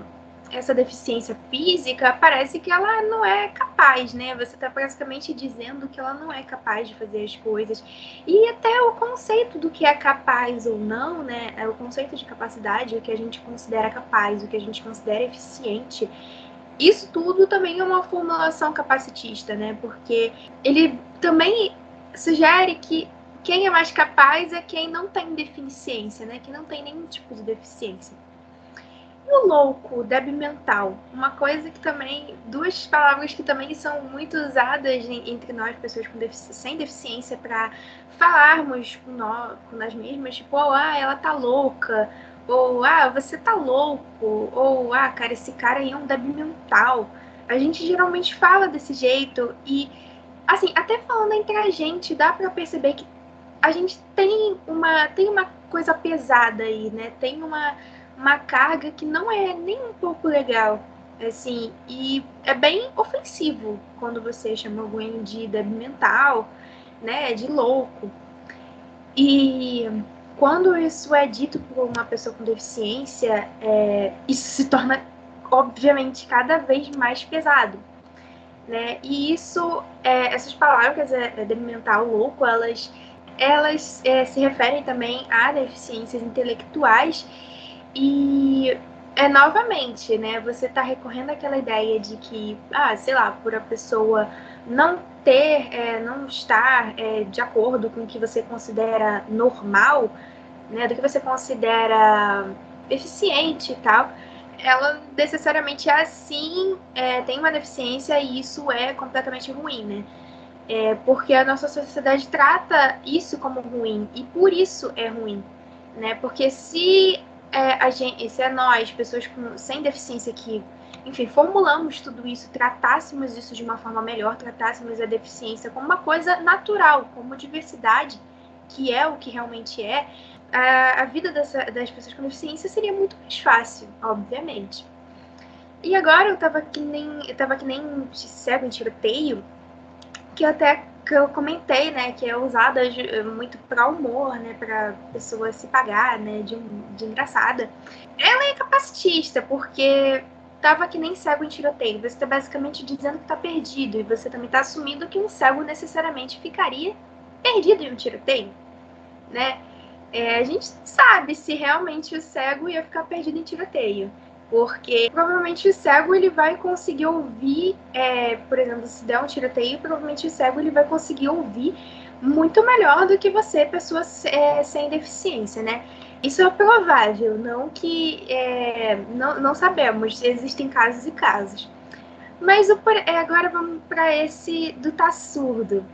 essa deficiência física, parece que ela não é capaz, né? Você está praticamente dizendo que ela não é capaz de fazer as coisas. E até o conceito do que é capaz ou não, né? É o conceito de capacidade, o que a gente considera capaz, o que a gente considera eficiente. Isso tudo também é uma formulação capacitista, né? Porque ele também sugere que quem é mais capaz é quem não tem deficiência, né? Quem não tem nenhum tipo de deficiência. E o louco, débil mental, uma coisa que também, duas palavras que também são muito usadas entre nós, pessoas com defici sem deficiência, para falarmos com nós, com nós mesmas, tipo, oh, ah, ela tá louca, ou ah, você tá louco, ou ah, cara, esse cara aí é um débil mental. A gente geralmente fala desse jeito e, assim, até falando entre a gente, dá para perceber que a gente tem uma, tem uma coisa pesada aí, né? Tem uma uma carga que não é nem um pouco legal, assim, e é bem ofensivo quando você chama alguém de débil mental, né, de louco. E quando isso é dito por uma pessoa com deficiência, é, isso se torna, obviamente, cada vez mais pesado. Né? E isso, é, essas palavras, é, é débil mental, louco, elas, elas é, se referem também a deficiências intelectuais e é novamente, né? Você está recorrendo àquela ideia de que, ah, sei lá, por a pessoa não ter, é, não estar é, de acordo com o que você considera normal, né? Do que você considera eficiente e tal, ela necessariamente é assim, é, tem uma deficiência e isso é completamente ruim, né? É, porque a nossa sociedade trata isso como ruim e por isso é ruim, né? Porque se é, a gente, se é nós, pessoas com, sem deficiência que, enfim, formulamos tudo isso, tratássemos isso de uma forma melhor, tratássemos a deficiência como uma coisa natural, como diversidade, que é o que realmente é, a, a vida dessa, das pessoas com deficiência seria muito mais fácil, obviamente. E agora eu tava que nem, eu tava que nem cego em tiroteio, que eu até que eu comentei, né, que é usada muito para humor, né, para pessoa se pagar, né, de, de engraçada. Ela é capacitista, porque tava que nem cego em tiroteio. Você está basicamente dizendo que está perdido e você também está assumindo que um cego necessariamente ficaria perdido em um tiroteio, né? É, a gente sabe se realmente o cego ia ficar perdido em tiroteio porque provavelmente o cego ele vai conseguir ouvir, é, por exemplo, se der um tiroteio, provavelmente o cego ele vai conseguir ouvir muito melhor do que você, pessoa é, sem deficiência, né? Isso é provável, não que é, não, não sabemos, existem casos e casos. Mas o, é, agora vamos para esse do tá surdo.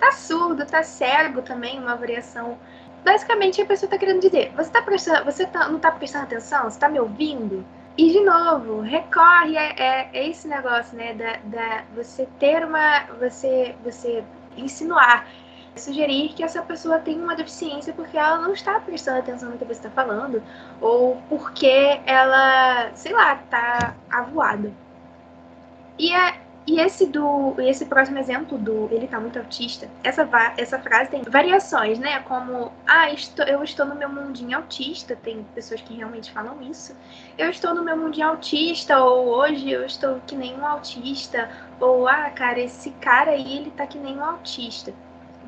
Tá surdo, tá cego também, uma variação. Basicamente a pessoa está querendo dizer, você, tá prestando, você tá, não está prestando atenção? Você está me ouvindo? E de novo, recorre a, é, é esse negócio, né? Da, da você ter uma. Você, você insinuar, sugerir que essa pessoa tem uma deficiência porque ela não está prestando atenção no que você está falando, ou porque ela, sei lá, está avoada. E é, e esse do esse próximo exemplo do ele tá muito autista, essa essa frase tem variações, né? Como ah, estou, eu estou no meu mundinho autista, tem pessoas que realmente falam isso. Eu estou no meu mundinho autista ou hoje eu estou que nem um autista ou ah, cara, esse cara aí ele tá que nem um autista.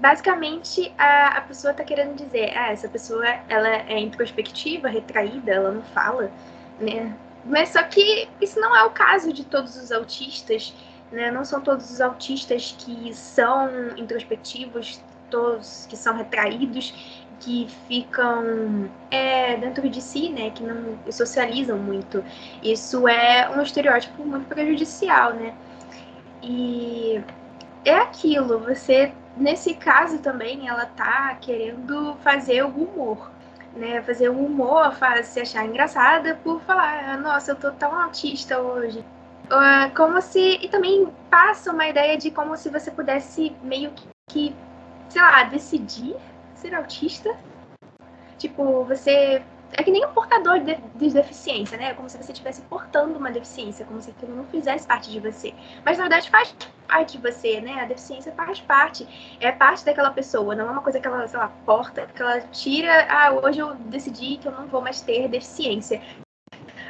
Basicamente, a, a pessoa tá querendo dizer, ah, essa pessoa ela é introspectiva, retraída, ela não fala, né? Mas só que isso não é o caso de todos os autistas né? Não são todos os autistas que são introspectivos, todos que são retraídos, que ficam é, dentro de si, né? Que não socializam muito. Isso é um estereótipo muito prejudicial, né? E é aquilo, você nesse caso também ela tá querendo fazer o humor, né? Fazer o humor, faz se achar engraçada por falar, nossa, eu tô tão autista hoje. Uh, como se. E também passa uma ideia de como se você pudesse meio que sei lá, decidir ser autista. Tipo, você. É que nem um portador de, de deficiência, né? Como se você estivesse portando uma deficiência, como se aquilo não fizesse parte de você. Mas na verdade faz parte de você, né? A deficiência faz parte. É parte daquela pessoa, não é uma coisa que ela, sei lá, porta, que ela tira. Ah, hoje eu decidi que eu não vou mais ter deficiência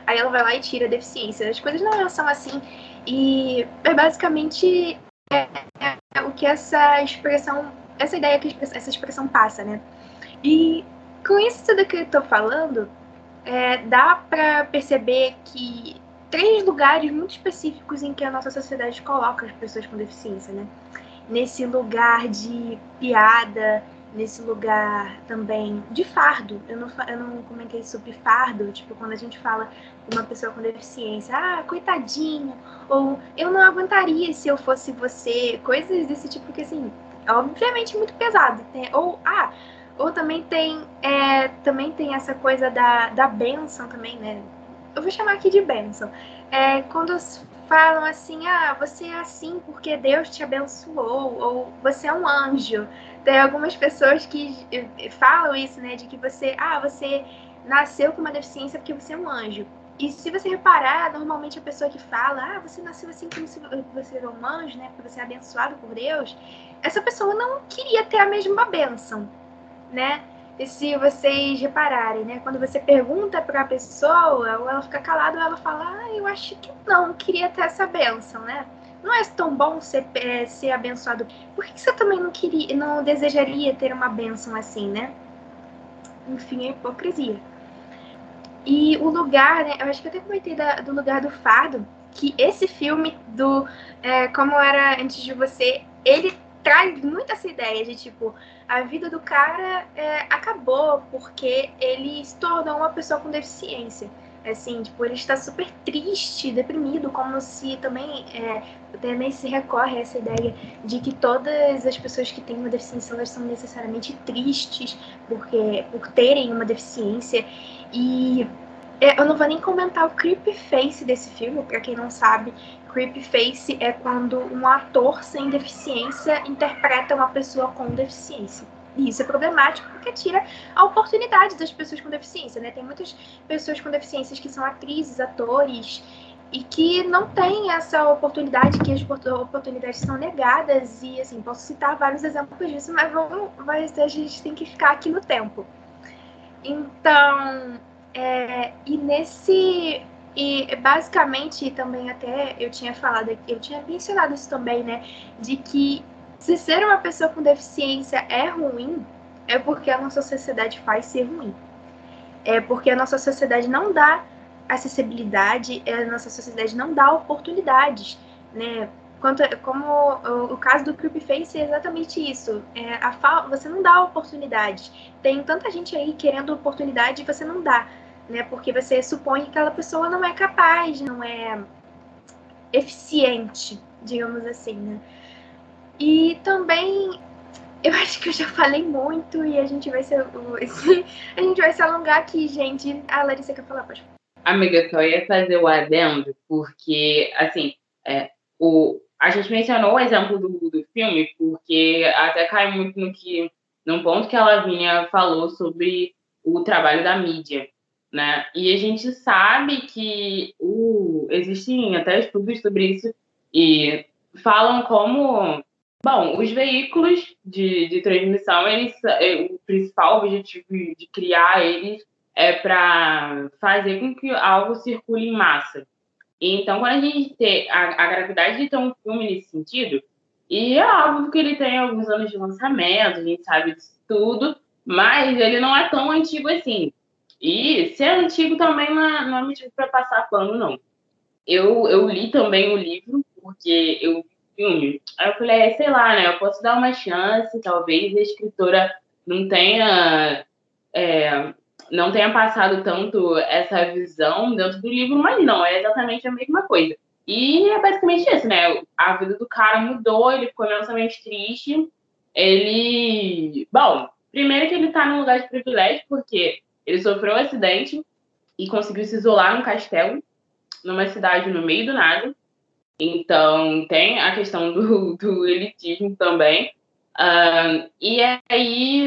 aí ela vai lá e tira a deficiência. As coisas não são assim. E é basicamente é, é o que essa expressão, essa ideia que essa expressão passa, né? E com isso tudo que eu tô falando, é, dá para perceber que três lugares muito específicos em que a nossa sociedade coloca as pessoas com deficiência, né? Nesse lugar de piada, nesse lugar também de fardo. Eu não, eu não comentei sobre fardo, tipo, quando a gente fala uma pessoa com deficiência, ah, coitadinho, ou eu não aguentaria se eu fosse você, coisas desse tipo que, assim, obviamente muito pesado. Tem, ou, ah, ou também tem, é, também tem essa coisa da, da benção também, né? Eu vou chamar aqui de benção. É, quando falam assim, ah, você é assim porque Deus te abençoou, ou você é um anjo. Tem algumas pessoas que falam isso, né, de que você, ah, você nasceu com uma deficiência porque você é um anjo. E se você reparar, normalmente a pessoa que fala, ah, você nasceu assim como se você era um anjo, né? Porque você é abençoado por Deus, essa pessoa não queria ter a mesma bênção, né? E se vocês repararem, né? Quando você pergunta para a pessoa, ou ela fica calada, ou ela fala, ah, eu acho que não, queria ter essa bênção, né? Não é tão bom ser, é, ser abençoado. Por que você também não queria, não desejaria ter uma bênção assim, né? Enfim, é hipocrisia. E o lugar, né? Eu acho que eu até comentei da, do lugar do fardo, que esse filme do é, Como Era Antes de Você, ele traz muito essa ideia de tipo, a vida do cara é, acabou porque ele se tornou uma pessoa com deficiência. Assim, tipo, ele está super triste, deprimido, como se também, é, também se recorre a essa ideia de que todas as pessoas que têm uma deficiência elas são necessariamente tristes porque, por terem uma deficiência. E é, eu não vou nem comentar o creepy face desse filme, para quem não sabe, creepy face é quando um ator sem deficiência interpreta uma pessoa com deficiência. E isso é problemático porque tira a oportunidade das pessoas com deficiência, né? Tem muitas pessoas com deficiências que são atrizes, atores, e que não tem essa oportunidade, que as oportunidades são negadas, e assim, posso citar vários exemplos disso, mas vamos, mas a gente tem que ficar aqui no tempo. Então, é, e nesse. E basicamente também até eu tinha falado, eu tinha mencionado isso também, né? De que se ser uma pessoa com deficiência é ruim, é porque a nossa sociedade faz ser ruim. É porque a nossa sociedade não dá acessibilidade, a nossa sociedade não dá oportunidades, né? Quanto, como o, o caso do Creepface é exatamente isso. É, a você não dá oportunidades. Tem tanta gente aí querendo oportunidade e você não dá, né? Porque você supõe que aquela pessoa não é capaz, não é eficiente, digamos assim, né? E também eu acho que eu já falei muito e a gente vai se, a gente vai se alongar aqui, gente. A Larissa quer falar, pode Amiga, só ia fazer o adendo, porque, assim, é, o, a gente mencionou o exemplo do, do filme, porque até cai muito no que, num ponto que ela vinha falou sobre o trabalho da mídia, né? E a gente sabe que o, existem até estudos sobre isso e falam como, bom, os veículos de, de transmissão, eles, é, o principal objetivo de criar eles é para fazer com que algo circule em massa. Então, quando a gente tem a, a gravidade de ter um filme nesse sentido, e é óbvio que ele tem alguns anos de lançamento, a gente sabe disso tudo, mas ele não é tão antigo assim. E ser antigo também não é, não é motivo para passar pano, não. Eu, eu li também o livro, porque eu filme. Aí eu falei, é, sei lá, né? Eu posso dar uma chance, talvez a escritora não tenha é, não tenha passado tanto essa visão dentro do livro, mas não, é exatamente a mesma coisa. E é basicamente isso, né? A vida do cara mudou, ele ficou imensamente triste. Ele. Bom, primeiro que ele tá num lugar de privilégio, porque ele sofreu um acidente e conseguiu se isolar num castelo, numa cidade no meio do nada. Então, tem a questão do, do elitismo também. Uh, e aí,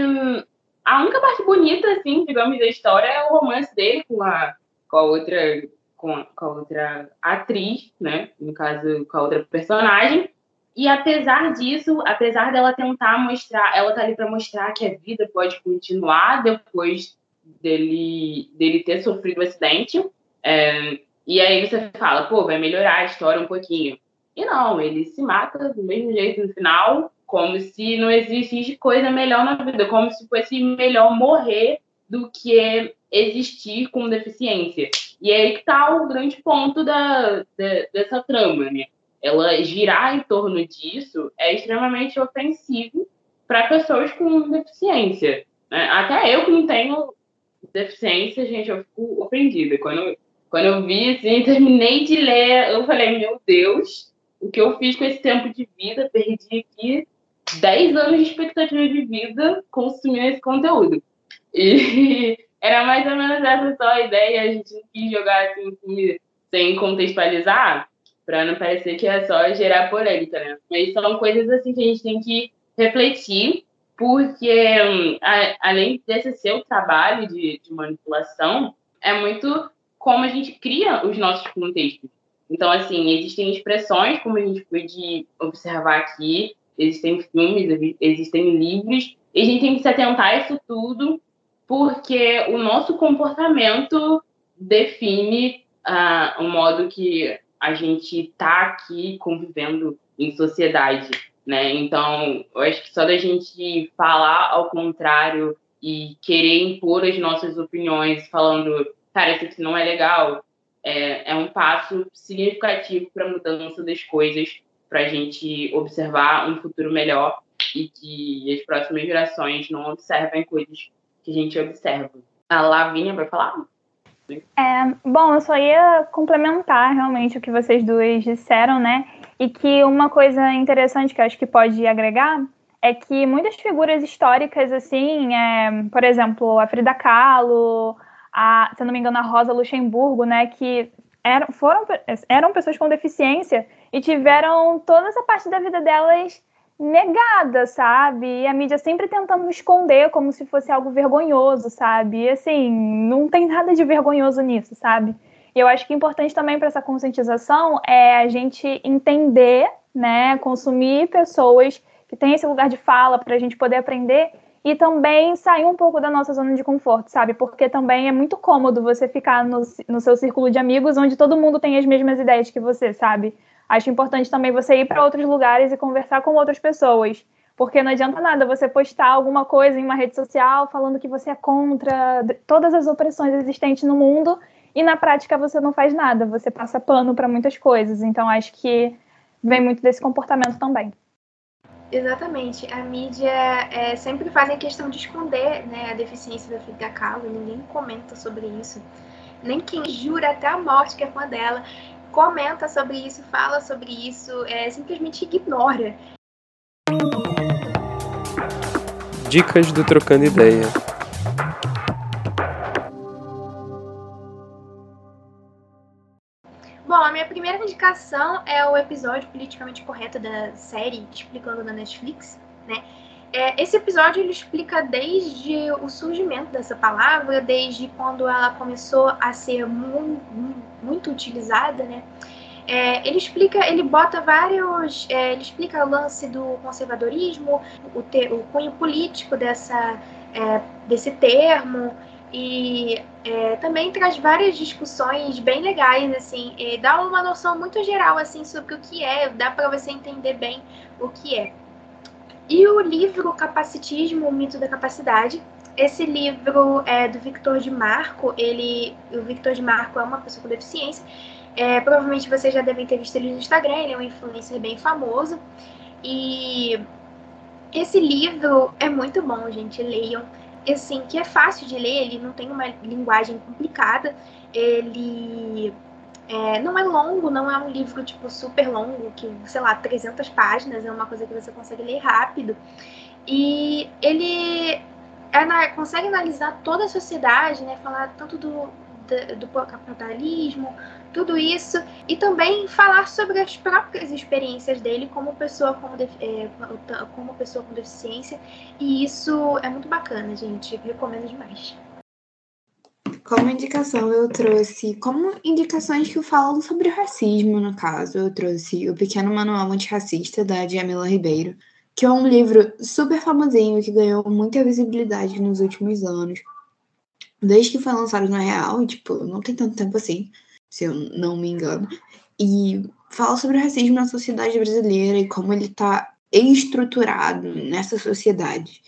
a única parte bonita, assim, digamos, da história é o romance dele com a, com a outra com a, com a outra atriz, né? No caso, com a outra personagem. E apesar disso, apesar dela tentar mostrar, ela tá ali para mostrar que a vida pode continuar depois dele, dele ter sofrido um acidente. É, e aí você fala, pô, vai melhorar a história um pouquinho. E não, ele se mata do mesmo jeito no final, como se não existisse coisa melhor na vida, como se fosse melhor morrer do que existir com deficiência. E é aí que está o grande ponto da, da, dessa trama, né? Ela girar em torno disso é extremamente ofensivo para pessoas com deficiência. Né? Até eu que não tenho deficiência, gente, eu fico ofendida. Quando, quando eu vi, assim, terminei de ler, eu falei, meu Deus, o que eu fiz com esse tempo de vida, perdi aqui 10 anos de expectativa de vida consumindo esse conteúdo. E era mais ou menos essa só a ideia, a gente não quis jogar assim sem contextualizar, para não parecer que é só gerar polêmica, né? Mas são coisas assim que a gente tem que refletir, porque hum, a, além desse seu trabalho de, de manipulação, é muito como a gente cria os nossos contextos. Então, assim, existem expressões, como a gente pôde observar aqui, existem filmes, existem livros, e a gente tem que se atentar a isso tudo, porque o nosso comportamento define uh, o modo que a gente está aqui convivendo em sociedade, né? Então, eu acho que só da gente falar ao contrário e querer impor as nossas opiniões, falando, cara, isso aqui não é legal, é, é um passo significativo para a mudança das coisas para a gente observar um futuro melhor e que as próximas gerações não observem coisas que a gente observa. A Lavínia vai falar? É, bom, eu só ia complementar realmente o que vocês duas disseram, né? E que uma coisa interessante que eu acho que pode agregar é que muitas figuras históricas, assim, é, por exemplo, a Frida Kahlo, a, se não me engano, a Rosa Luxemburgo, né? Que eram, foram, eram pessoas com deficiência e tiveram toda essa parte da vida delas negada, sabe? E a mídia sempre tentando esconder como se fosse algo vergonhoso, sabe? E assim, não tem nada de vergonhoso nisso, sabe? E eu acho que importante também para essa conscientização é a gente entender, né, consumir pessoas que têm esse lugar de fala para a gente poder aprender e também sair um pouco da nossa zona de conforto, sabe? Porque também é muito cômodo você ficar no, no seu círculo de amigos onde todo mundo tem as mesmas ideias que você, sabe? Acho importante também você ir para outros lugares e conversar com outras pessoas. Porque não adianta nada você postar alguma coisa em uma rede social falando que você é contra todas as opressões existentes no mundo e na prática você não faz nada, você passa pano para muitas coisas. Então acho que vem muito desse comportamento também. Exatamente. A mídia é, sempre faz questão de esconder né, a deficiência da Frida Kahlo, ninguém comenta sobre isso. Nem quem jura até a morte que é fã dela comenta sobre isso, fala sobre isso, é, simplesmente ignora. Dicas do Trocando Ideia. Bom, a minha primeira indicação é o episódio politicamente correto da série Explicando na Netflix, né? É, esse episódio ele explica desde o surgimento dessa palavra, desde quando ela começou a ser mu muito utilizada, né? É, ele explica, ele bota vários, é, ele explica o lance do conservadorismo, o, o cunho político dessa, é, desse termo, e é, também traz várias discussões bem legais, assim, dá uma noção muito geral, assim, sobre o que é, dá para você entender bem o que é. E o livro Capacitismo, o mito da capacidade, esse livro é do Victor de Marco, ele, o Victor de Marco é uma pessoa com deficiência, é, provavelmente vocês já devem ter visto ele no Instagram, ele é um influencer bem famoso, e esse livro é muito bom, gente, leiam. Assim, que é fácil de ler, ele não tem uma linguagem complicada, ele é, não é longo, não é um livro, tipo, super longo, que, sei lá, 300 páginas, é uma coisa que você consegue ler rápido. E ele é, consegue analisar toda a sociedade, né, falar tanto do, do, do capitalismo, tudo isso, e também falar sobre as próprias experiências dele como pessoa com, é, como pessoa com deficiência, e isso é muito bacana, gente, recomendo demais. Como indicação, eu trouxe, como indicações que falam sobre racismo, no caso, eu trouxe O Pequeno Manual Antirracista, da Jamila Ribeiro, que é um livro super famosinho que ganhou muita visibilidade nos últimos anos. Desde que foi lançado na Real, tipo, não tem tanto tempo assim se eu não me engano, e fala sobre o racismo na sociedade brasileira e como ele está estruturado nessa sociedade.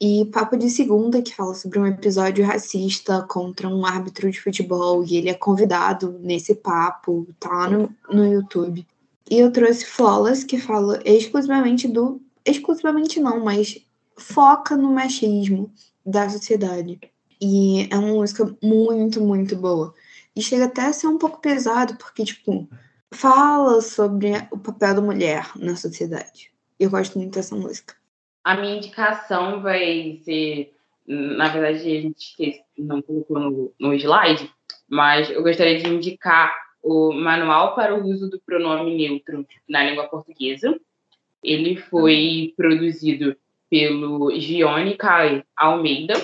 E Papo de Segunda, que fala sobre um episódio racista contra um árbitro de futebol, e ele é convidado nesse papo, tá lá no, no YouTube. E eu trouxe Flawless, que fala exclusivamente do. Exclusivamente não, mas foca no machismo da sociedade. E é uma música muito, muito boa. E chega até a ser um pouco pesado, porque, tipo, fala sobre o papel da mulher na sociedade. Eu gosto muito dessa música. A minha indicação vai ser. Na verdade, a gente não colocou no, no slide, mas eu gostaria de indicar o Manual para o Uso do Pronome Neutro na Língua Portuguesa. Ele foi produzido pelo Gione Kai Almeida,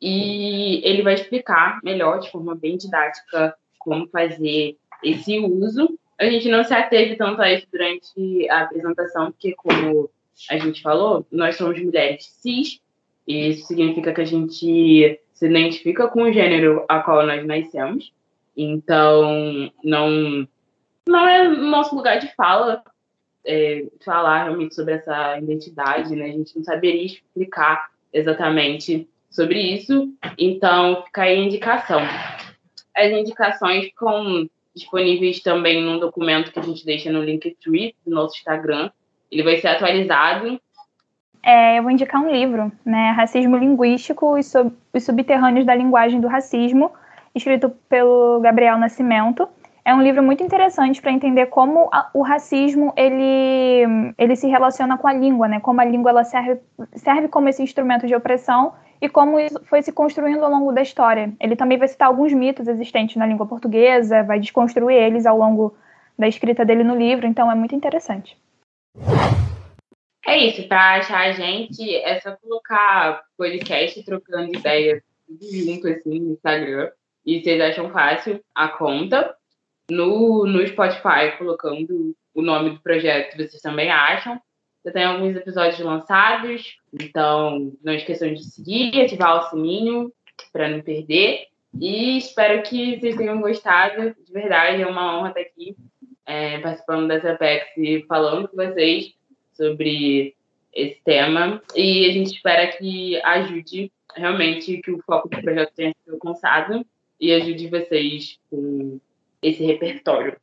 e ele vai explicar melhor, de forma bem didática, como fazer esse uso. A gente não se ateve tanto a isso durante a apresentação, porque, como a gente falou, nós somos mulheres cis, e isso significa que a gente se identifica com o gênero a qual nós nascemos. Então, não, não é nosso lugar de fala é, falar realmente sobre essa identidade, né? A gente não saberia explicar exatamente sobre isso. Então, fica aí a indicação. As indicações ficam disponíveis também num documento que a gente deixa no Linktree do nosso Instagram. Ele vai ser atualizado. É, eu vou indicar um livro, né? Racismo Linguístico e Os Subterrâneos da Linguagem do Racismo, escrito pelo Gabriel Nascimento. É um livro muito interessante para entender como a, o racismo ele, ele se relaciona com a língua, né? Como a língua ela serve, serve como esse instrumento de opressão e como isso foi se construindo ao longo da história. Ele também vai citar alguns mitos existentes na língua portuguesa, vai desconstruir eles ao longo da escrita dele no livro, então é muito interessante. É isso, para achar a gente é só colocar podcast trocando ideias junto assim no Instagram E vocês acham fácil a conta. No, no Spotify, colocando o nome do projeto, vocês também acham. Já tem alguns episódios lançados, então não esqueçam de seguir, ativar o sininho para não perder. E espero que vocês tenham gostado. De verdade, é uma honra estar aqui é, participando dessa Apex e falando com vocês sobre esse tema. E a gente espera que ajude realmente que o foco do projeto tenha sido alcançado e ajude vocês com esse repertório